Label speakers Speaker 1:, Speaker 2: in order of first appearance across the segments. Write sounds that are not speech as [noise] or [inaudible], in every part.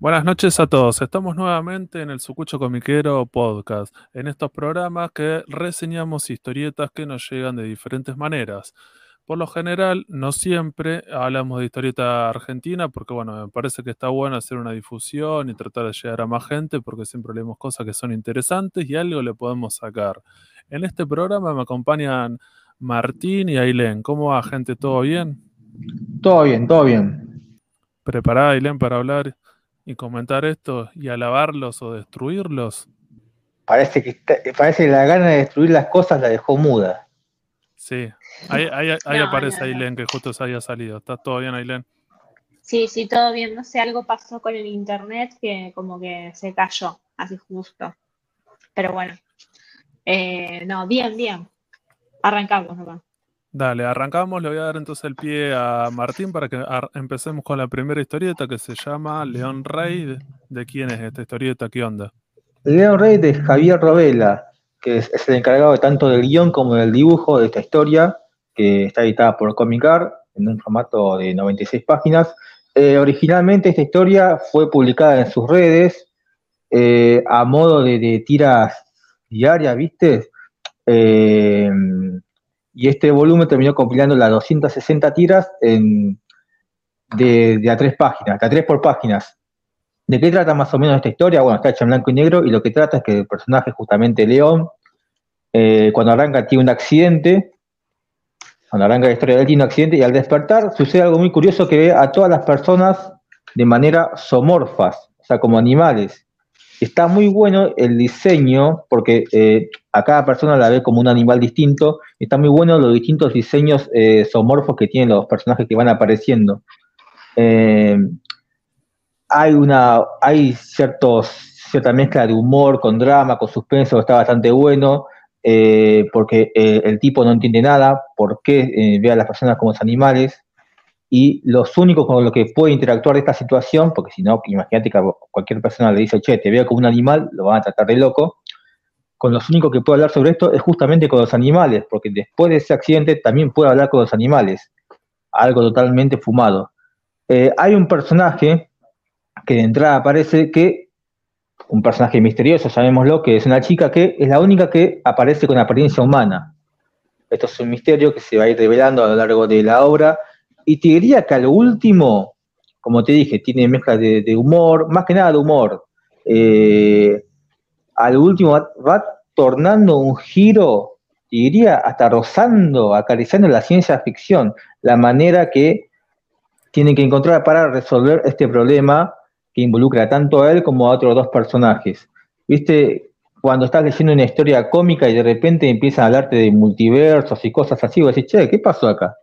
Speaker 1: Buenas noches a todos. Estamos nuevamente en el Sucucho Comiquero Podcast, en estos programas que reseñamos historietas que nos llegan de diferentes maneras. Por lo general, no siempre hablamos de historieta argentina, porque bueno, me parece que está bueno hacer una difusión y tratar de llegar a más gente, porque siempre leemos cosas que son interesantes y algo le podemos sacar. En este programa me acompañan Martín y Ailén. ¿Cómo va, gente? ¿Todo bien?
Speaker 2: Todo bien, todo bien.
Speaker 1: ¿Preparada, Ailén, para hablar y comentar esto y alabarlos o destruirlos?
Speaker 2: Parece que, parece que la gana de destruir las cosas la dejó muda.
Speaker 1: Sí, ahí, aparece Ailén, que justo se haya salido. ¿Está todo bien, Ailén?
Speaker 3: Sí, sí, todo bien. No sé, algo pasó con el internet que como que se cayó, así justo. Pero bueno, eh, no, bien, bien. Arrancamos nomás.
Speaker 1: Dale, arrancamos. Le voy a dar entonces el pie a Martín para que empecemos con la primera historieta que se llama León Rey. ¿De quién es esta historieta? ¿Qué onda?
Speaker 2: León Rey de Javier Robela, que es, el encargado tanto del guion como del dibujo de esta historia, que está editada por Comicar en un formato de 96 páginas. Eh, originalmente esta historia fue publicada en sus redes eh, a modo de, tiras diarias, ¿viste? Eh, y este volumen terminó compilando las 260 tiras de, a tres páginas, de a tres por páginas. ¿De qué trata más o menos esta historia? Bueno, está hecha en blanco y negro y lo que trata es que el personaje, justamente León, eh, cuando arranca tiene un accidente, cuando arranca la historia de él tiene un accidente y al despertar sucede algo muy curioso que ve a todas las personas de manera somorfas, o sea, como animales. Está muy bueno el diseño, porque eh, a cada persona la ve como un animal distinto. Está muy bueno los distintos diseños eh, zoomorfos que tienen los personajes que van apareciendo. Eh, hay una, hay ciertos, cierta mezcla de humor con drama, con suspenso, está bastante bueno, porque el tipo no entiende nada, por qué ve a las personas como animales y los únicos con los que puede interactuar de esta situación, porque si no, imagínate que cualquier persona le dice, che, te veo como un animal, lo van a tratar de loco, con los únicos que puede hablar sobre esto es justamente con los animales, porque después de ese accidente también puede hablar con los animales, algo totalmente fumado. Eh, hay un personaje que de entrada aparece que, un personaje misterioso, sabémoslo, que es una chica que es la única que aparece con apariencia humana. Esto es un misterio que se va a ir revelando a lo largo de la obra y te diría que a lo último, como te dije, tiene mezcla de, humor, más que nada de humor. Eh, a lo último va, tornando un giro, te diría hasta rozando, acariciando la ciencia ficción, la manera que tienen que encontrar para resolver este problema que involucra tanto a él como a otros dos personajes. ¿Viste? Cuando estás leyendo una historia cómica y de repente empiezan a hablarte de multiversos y cosas así, vos decís, che, ¿qué pasó acá?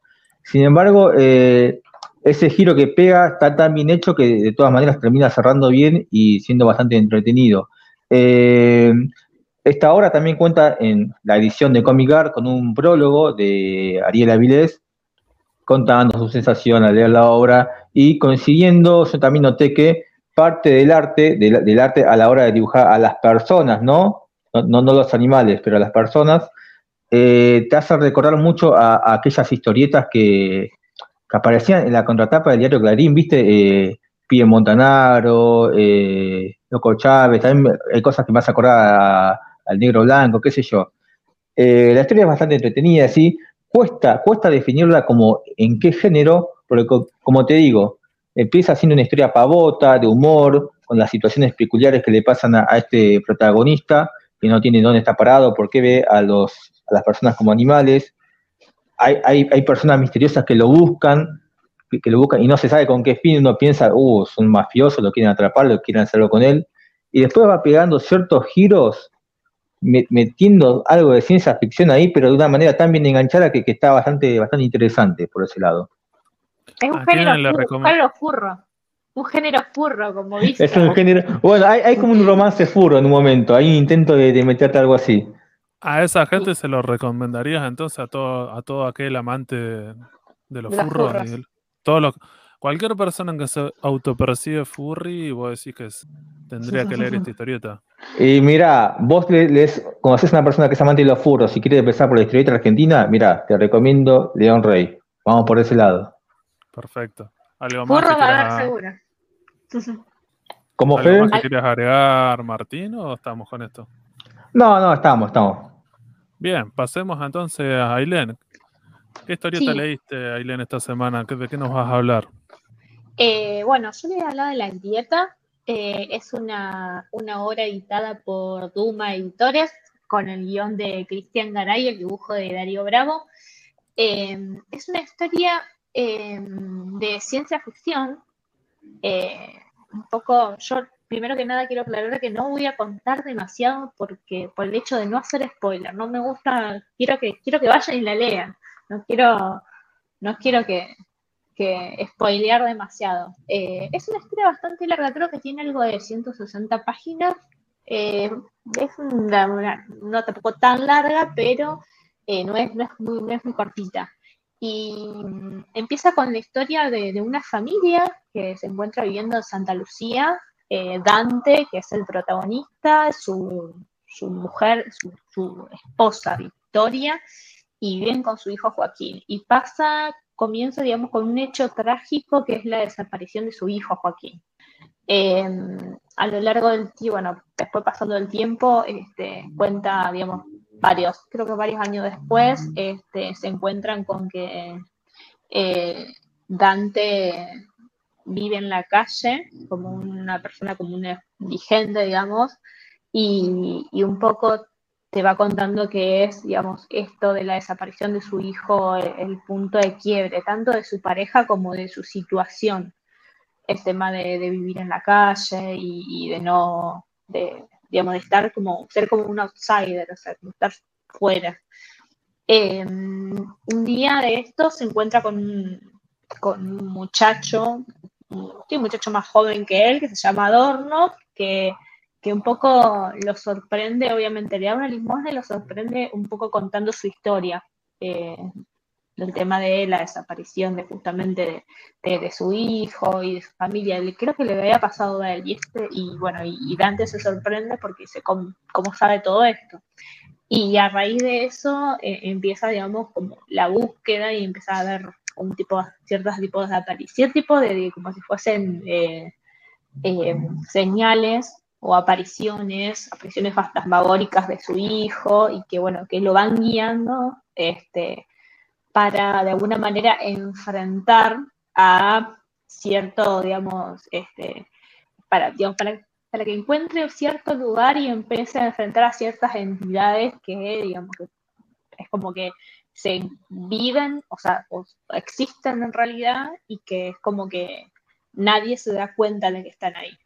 Speaker 2: Sin embargo, eh, ese giro que pega está tan bien hecho que de todas maneras termina cerrando bien y siendo bastante entretenido. Eh, esta obra también cuenta en la edición de Comic Art con un prólogo de Ariel Avilés contando su sensación al leer la obra y coincidiendo, yo también noté que parte del arte, del, arte a la hora de dibujar a las personas. No, no los animales, pero a las personas, eh, te hace recordar mucho a, aquellas historietas que, aparecían en la contratapa del diario Clarín, ¿viste? Eh, Montanaro, eh, Loco Chávez, también hay cosas que me hace acordar al Negro Blanco, qué sé yo. Eh, la historia es bastante entretenida, ¿sí? Cuesta, cuesta definirla como en qué género, porque como te digo, empieza siendo una historia pavota, de humor, con las situaciones peculiares que le pasan a, a este protagonista, que no tiene dónde está parado, porque ve a los a las personas como animales. Hay, hay, personas misteriosas que lo buscan, que, lo buscan y no se sabe con qué fin. Uno piensa, uh, son mafiosos, lo quieren atrapar, lo quieren hacerlo con él. Y después va pegando ciertos giros, metiendo algo de ciencia ficción ahí, pero de una manera tan bien enganchada que, está bastante, bastante interesante por ese lado.
Speaker 3: Es un género, furro, Un género furro, como dice.
Speaker 2: Es un género. Bueno, hay, como un romance furro en un momento. Hay un intento de, de meterte algo así.
Speaker 1: A esa gente se lo recomendarías entonces a todo, a todo aquel amante de los furros. todo cualquier persona que se autopercibe furry, vos decís que tendría que leer esta [laughs] historieta.
Speaker 2: Y mira, vos lees, conoces a una persona que es amante de los furros y quiere empezar por la historieta argentina, mira, te recomiendo León Rey. Vamos por ese lado.
Speaker 1: Perfecto. Algo más.
Speaker 3: Furro va a dar seguro. [laughs]
Speaker 2: ¿Cómo
Speaker 1: ¿Algo más que quieras agregar, Martín, o estamos con esto?
Speaker 2: No, no, estamos, estamos.
Speaker 1: Bien, pasemos entonces a Ailén. ¿Qué historieta
Speaker 3: Sí.
Speaker 1: leíste, Ailén, esta semana? ¿Qué- ¿De qué nos vas a hablar?
Speaker 3: Eh, bueno, yo les voy a hablar de La Grieta. Eh, es una, una obra editada por Duma Editores con el guion de Cristian Garay y el dibujo de Darío Bravo. Eh, es una historia eh, de ciencia ficción. Eh, un poco, yo primero que nada quiero aclarar que no voy a contar demasiado porque por el hecho de no hacer spoiler, no me gusta, quiero que, quiero que vayan y la lean. No quiero, no quiero que, que spoilear demasiado. Eh, es una historia bastante larga, creo que tiene algo de 160 páginas. Eh, es una, una- no tampoco tan larga, pero eh, no, es, no, es muy, no es muy cortita. Y mm, empieza con la historia de, de una familia que se encuentra viviendo en Santa Lucía. Eh, Dante, que es el protagonista, su, mujer, su, esposa Victoria, y viven con su hijo Joaquín. Y pasa, comienza, digamos, con un hecho trágico que es la desaparición de su hijo Joaquín. Eh, a lo largo del tiempo, bueno, después pasando el tiempo, este, cuenta, digamos, varios, creo que varios años después, este, se encuentran con que eh, Dante vive en la calle como una persona común y indigente, digamos, y, y un poco te va contando que es, digamos, esto de la desaparición de su hijo, el, el punto de quiebre, tanto de su pareja como de su situación. El tema de, de vivir en la calle y, de no, de, digamos, de estar como, ser como un outsider, o sea, estar fuera. Eh, un día de esto se encuentra con con un muchacho, un, muchacho más joven que él, que se llama Adorno, que que un poco lo sorprende, obviamente le da una limosna y lo sorprende un poco contando su historia, eh, del tema de la desaparición de justamente de, de, su hijo y de su familia. Creo que le había pasado a él y, y bueno, y, y Dante se sorprende porque dice, ¿cómo, ¿cómo, sabe todo esto? Y a raíz de eso eh, empieza, digamos, como la búsqueda y empieza a ver un tipo, ciertos tipos de aparición, tipo de, como si fuesen eh, señales o apariciones, apariciones fantasmagóricas de su hijo y que bueno, que lo van guiando este, para de alguna manera enfrentar a cierto, digamos, este, para, digamos, para, para que encuentre cierto lugar y empiece a enfrentar a ciertas entidades que, digamos, que es como que se viven, o sea, o existen en realidad y que es como que nadie se da cuenta de que están ahí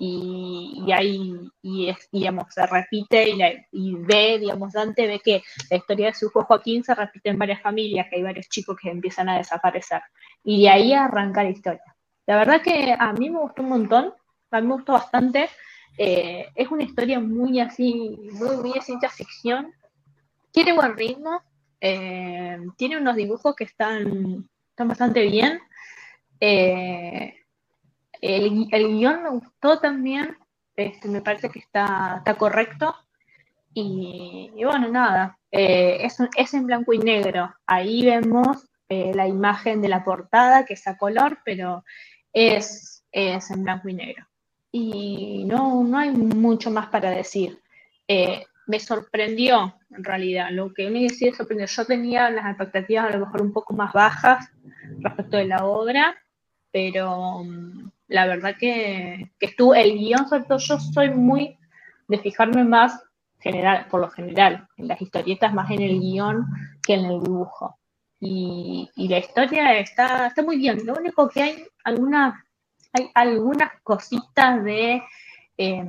Speaker 3: y, y ahí, y es, digamos, se repite y, la, y, ve, digamos, Dante ve que la historia de su hijo Joaquín se repite en varias familias, que hay varios chicos que empiezan a desaparecer. Y de ahí arranca la historia. La verdad que a mí me gustó un montón, a mí me gustó bastante. Eh, es una historia muy así, muy, muy de ciencia ficción. Tiene buen ritmo, eh, tiene unos dibujos que están, están bastante bien. Eh, el, el, guion me gustó también, este, me parece que está, está correcto. Y, bueno, nada, eh, es, es, en blanco y negro. Ahí vemos la imagen de la portada, que es a color, pero es, es en blanco y negro. Y no, no hay mucho más para decir. Me sorprendió, en realidad, lo que uno decía sorprendió. Yo tenía las expectativas a lo mejor un poco más bajas respecto de la obra, pero la verdad que, que estuvo el guion, sobre todo yo soy muy de fijarme más general, por lo general, en las historietas más en el guion que en el dibujo. Y, y la historia está, está muy bien. Lo único que hay algunas, hay algunas cositas de eh,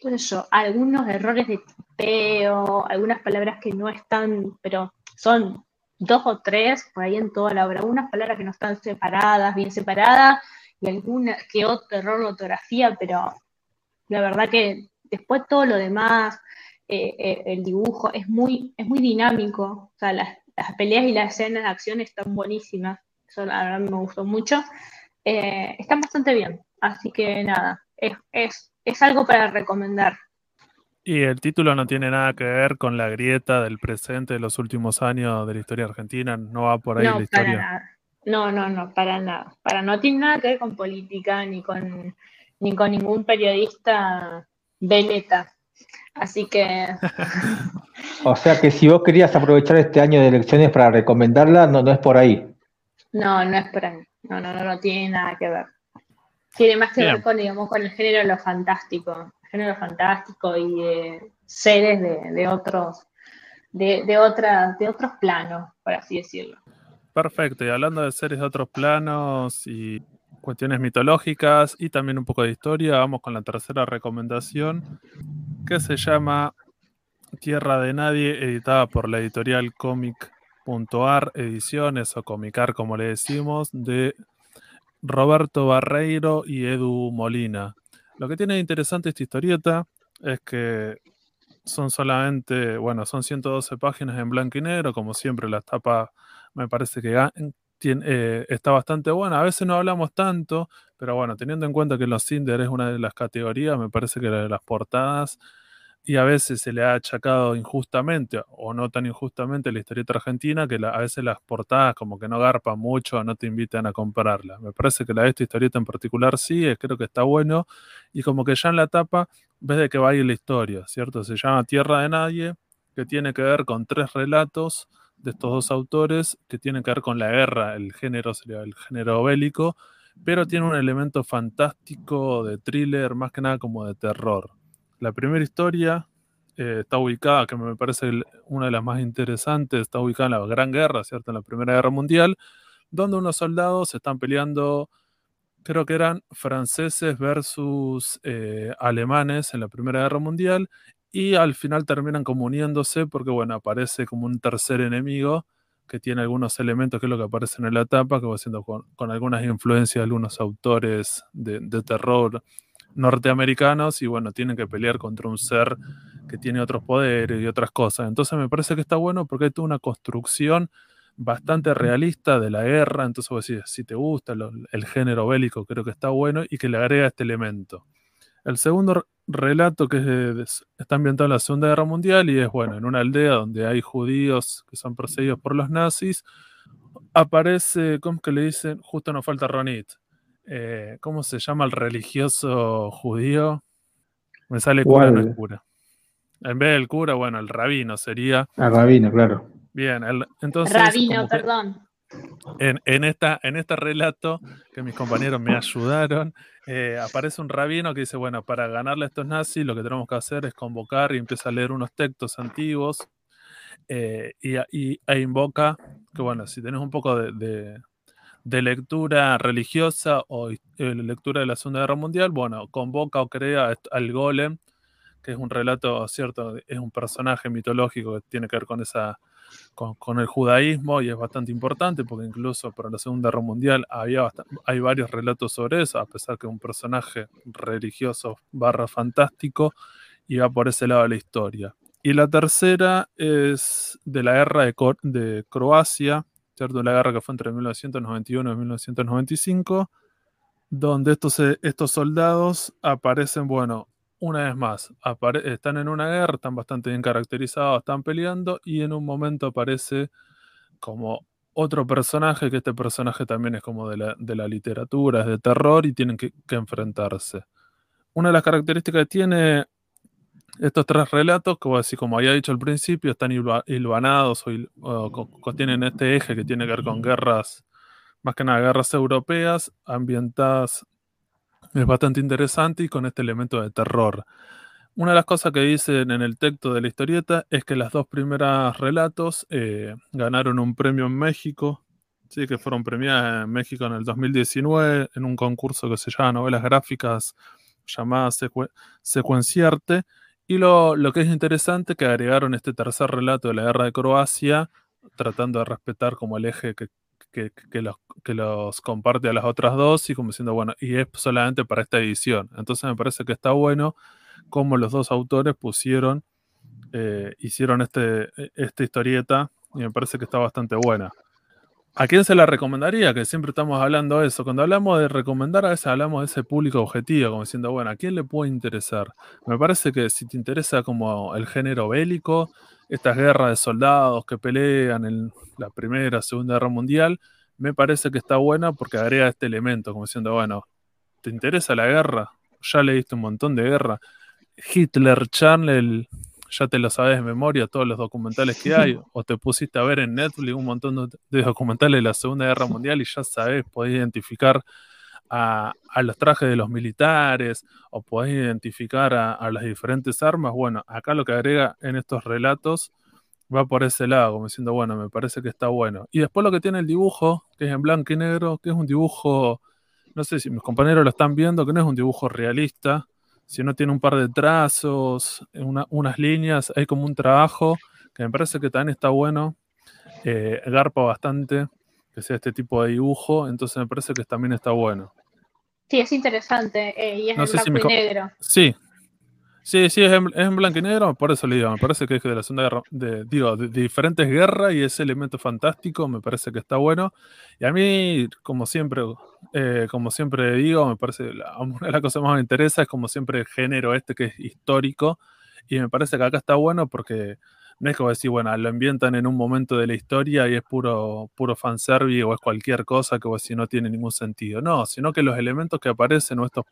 Speaker 3: qué sé yo, algunos errores de tipeo, algunas palabras que no están, pero son dos o tres por ahí en toda la obra, algunas palabras que no están separadas, bien separadas, y alguna que otro error de ortografía, pero la verdad que después todo lo demás, eh, eh, el dibujo es muy, es muy dinámico, o sea, las, las, peleas y las escenas de acción están buenísimas, eso la verdad me gustó mucho, eh, están bastante bien, así que nada, es, es, es algo para recomendar.
Speaker 1: Y el título no tiene nada que ver con la grieta del presente de los últimos años de la historia argentina, no va por ahí
Speaker 3: no,
Speaker 1: la historia.
Speaker 3: Para nada. No, no, no, para nada. Para no tiene nada que ver con política ni con ni con ningún periodista veleta. Así que. [laughs]
Speaker 2: o sea que si vos querías aprovechar este año de elecciones para recomendarla, no, no es por ahí.
Speaker 3: No, no es por ahí. No, no, no, no tiene nada que ver. Tiene más que ver con, digamos, con el género de lo fantástico. El género fantástico y de seres de, otros, de, de, otra, de otros planos, por así decirlo.
Speaker 1: Perfecto, y hablando de seres de otros planos y cuestiones mitológicas y también un poco de historia, vamos con la tercera recomendación, que se llama Tierra de Nadie, editada por la editorial Comic.ar Ediciones o Comicar, como le decimos, de Roberto Barreiro y Edu Molina. Lo que tiene de interesante esta historieta es que son solamente, bueno, son 112 páginas en blanco y negro, como siempre las tapas me parece que eh, está bastante buena. A veces no hablamos tanto, pero bueno, teniendo en cuenta que los Cinder es una de las categorías, me parece que de las portadas, y a veces se le ha achacado injustamente o no tan injustamente la historieta argentina, que a veces las portadas como que no garpan mucho, no te invitan a comprarla. Me parece que la de esta historieta en particular sí, creo que está bueno, y como que ya en la tapa ves de que va a ir la historia, ¿cierto? Se llama Tierra de Nadie, que tiene que ver con tres relatos de estos dos autores que tienen que ver con la guerra, el género el género bélico, pero tiene un elemento fantástico de thriller, más que nada como de terror. La primera historia eh, está ubicada, que me parece una de las más interesantes, está ubicada en la Gran Guerra, ¿cierto? En la Primera Guerra Mundial, donde unos soldados están peleando, creo que eran franceses versus eh, alemanes en la Primera Guerra Mundial, y al final terminan como uniéndose porque, bueno, aparece como un tercer enemigo que tiene algunos elementos que es lo que aparece en la etapa, que va siendo con, algunas influencias de algunos autores de, terror norteamericanos y bueno, tienen que pelear contra un ser que tiene otros poderes y otras cosas. Entonces me parece que está bueno porque hay toda una construcción bastante realista de la guerra, entonces vos decís, si te gusta el género bélico, creo que está bueno y que le agrega este elemento. El segundo relato que está ambientado en la Segunda Guerra Mundial y es, bueno, en una aldea donde hay judíos que son perseguidos por los nazis, aparece, ¿cómo es que le dicen? Justo nos falta Ronit. Eh, ¿Cómo se llama el religioso judío? Me sale cura, no es cura. En vez del cura, bueno, el rabino sería.
Speaker 2: El rabino, claro.
Speaker 1: Bien, entonces.
Speaker 3: Rabino, perdón.
Speaker 1: En, en, esta, en este relato, que mis compañeros me ayudaron, eh, aparece un rabino que dice, bueno, para ganarle a estos nazis lo que tenemos que hacer es convocar y empieza a leer unos textos antiguos eh, y, e invoca que, bueno, si tenés un poco de, lectura religiosa o eh, lectura de la Segunda Guerra Mundial, bueno, convoca o crea al golem, que es un relato, ¿cierto? Es un personaje mitológico que tiene que ver con esa con, el judaísmo y es bastante importante porque incluso para la Segunda Guerra Mundial había hay varios relatos sobre eso, a pesar que un personaje religioso barra fantástico iba por ese lado de la historia. Y la tercera es de la guerra de, de Croacia, ¿cierto? La guerra que fue entre 1991 y 1995, donde estos, estos soldados aparecen, bueno, una vez más, están en una guerra, están bastante bien caracterizados, están peleando y en un momento aparece como otro personaje, que este personaje también es como de la, literatura, es de terror y tienen que, enfrentarse. Una de las características que tiene estos tres relatos, que así como había dicho al principio, están hilvanados o, tienen este eje que tiene que ver con guerras, más que nada guerras europeas, ambientadas es bastante interesante y con este elemento de terror. Una de las cosas que dicen en el texto de la historieta es que las dos primeras relatos eh, ganaron un premio en México, sí, que fueron premiadas en México en el 2019 en un concurso que se llama Novelas Gráficas llamada Secuenciarte. Y lo, lo que es interesante que agregaron este tercer relato de la guerra de Croacia, tratando de respetar como el eje que, que, los, que los comparte a las otras dos y como diciendo, bueno, y es solamente para esta edición. Entonces me parece que está bueno como los dos autores pusieron, eh, hicieron este, e, esta historieta y me parece que está bastante buena. ¿A quién se la recomendaría? Que siempre estamos hablando de eso. Cuando hablamos de recomendar, a veces hablamos de ese público objetivo, como diciendo, bueno, ¿a quién le puede interesar? Me parece que si te interesa como el género bélico, estas guerras de soldados que pelean en la Primera, Segunda Guerra Mundial, me parece que está buena porque agrega este elemento, como diciendo, bueno, ¿te interesa la guerra? ya leíste un montón de guerra. Hitler Channel, ya te lo sabes de memoria, todos los documentales que hay, [laughs] o te pusiste a ver en Netflix un montón de documentales de la Segunda Guerra Mundial y ya sabes, podés identificar a, los trajes de los militares o podés identificar a, las diferentes armas. Bueno, acá lo que agrega en estos relatos va por ese lado, como diciendo, bueno, me parece que está bueno. Y después lo que tiene el dibujo, que es en blanco y negro, que es un dibujo, no sé si mis compañeros lo están viendo, que no es un dibujo realista, sino tiene un par de trazos, unas líneas, hay como un trabajo que me parece que también está bueno, eh, garpa bastante que sea este tipo de dibujo, entonces me parece que también está bueno.
Speaker 3: Sí, es interesante. Eh, y es en blanco y negro.
Speaker 1: Sí. Sí, sí, es en, blanco y negro, por eso le digo, me parece que es de la Segunda Guerra, de, digo, de, diferentes guerras y ese elemento fantástico me parece que está bueno. Y a mí, como siempre, eh, como siempre digo, me parece, la, [laughs] una de las cosas más me interesa es como siempre el género este que es histórico y me parece que acá está bueno porque no es como decir, bueno, lo ambientan en un momento de la historia y es puro, puro fanservice o es cualquier cosa que si no tiene ningún sentido. No, sino que los elementos que aparecen o estos,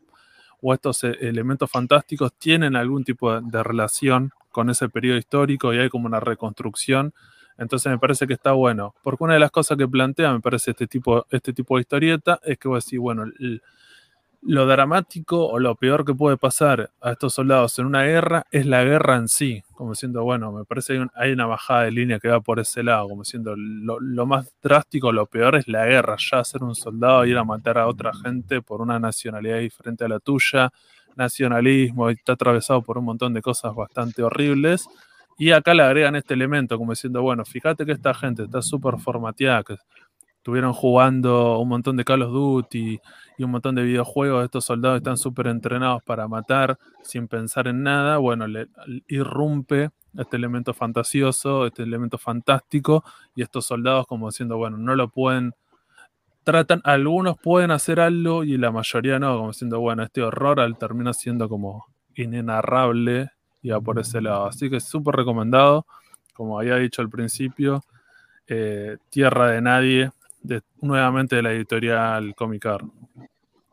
Speaker 1: o estos eh, elementos fantásticos tienen algún tipo de, relación con ese periodo histórico y hay como una reconstrucción. Entonces me parece que está bueno. Porque una de las cosas que plantea, me parece, este tipo, este tipo de historieta, es que vos decís, bueno, el, lo dramático o lo peor que puede pasar a estos soldados en una guerra es la guerra en sí, como siendo, bueno, me parece que hay, una bajada de línea que va por ese lado, como siendo lo, más drástico, lo peor es la guerra, ya ser un soldado, ir a matar a otra gente por una nacionalidad diferente a la tuya, nacionalismo, está atravesado por un montón de cosas bastante horribles. Y acá le agregan este elemento, como diciendo, bueno, fíjate que esta gente está súper formateada, que estuvieron jugando un montón de Call of Duty y un montón de videojuegos, estos soldados están súper entrenados para matar sin pensar en nada, bueno, le, irrumpe este elemento fantasioso, este elemento fantástico, y estos soldados como diciendo, bueno, no lo pueden, tratan, algunos pueden hacer algo y la mayoría no, como diciendo, bueno, este horror al termina siendo como inenarrable y por ese lado. Así que súper recomendado, como había dicho al principio, eh, Tierra de Nadie, nuevamente de la editorial Comicar.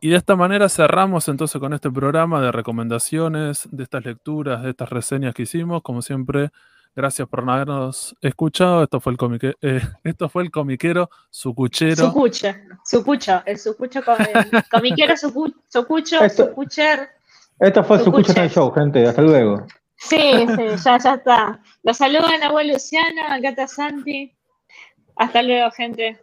Speaker 1: Y de esta manera cerramos entonces con este programa de recomendaciones, de estas lecturas, de estas reseñas que hicimos. Como siempre, gracias por habernos escuchado. Esto fue el, comique, eh, [laughs] esto fue el comiquero Sucuchero.
Speaker 3: Sucucho, Sucucho, el Sucucho, el comiquero Sucucho, esto, Sucucher.
Speaker 2: Esto fue Sucucho el Show, gente. Hasta luego.
Speaker 3: Sí, sí, ya, ya está. Los saludan a Luciano, a Gata Santi. Hasta luego, gente.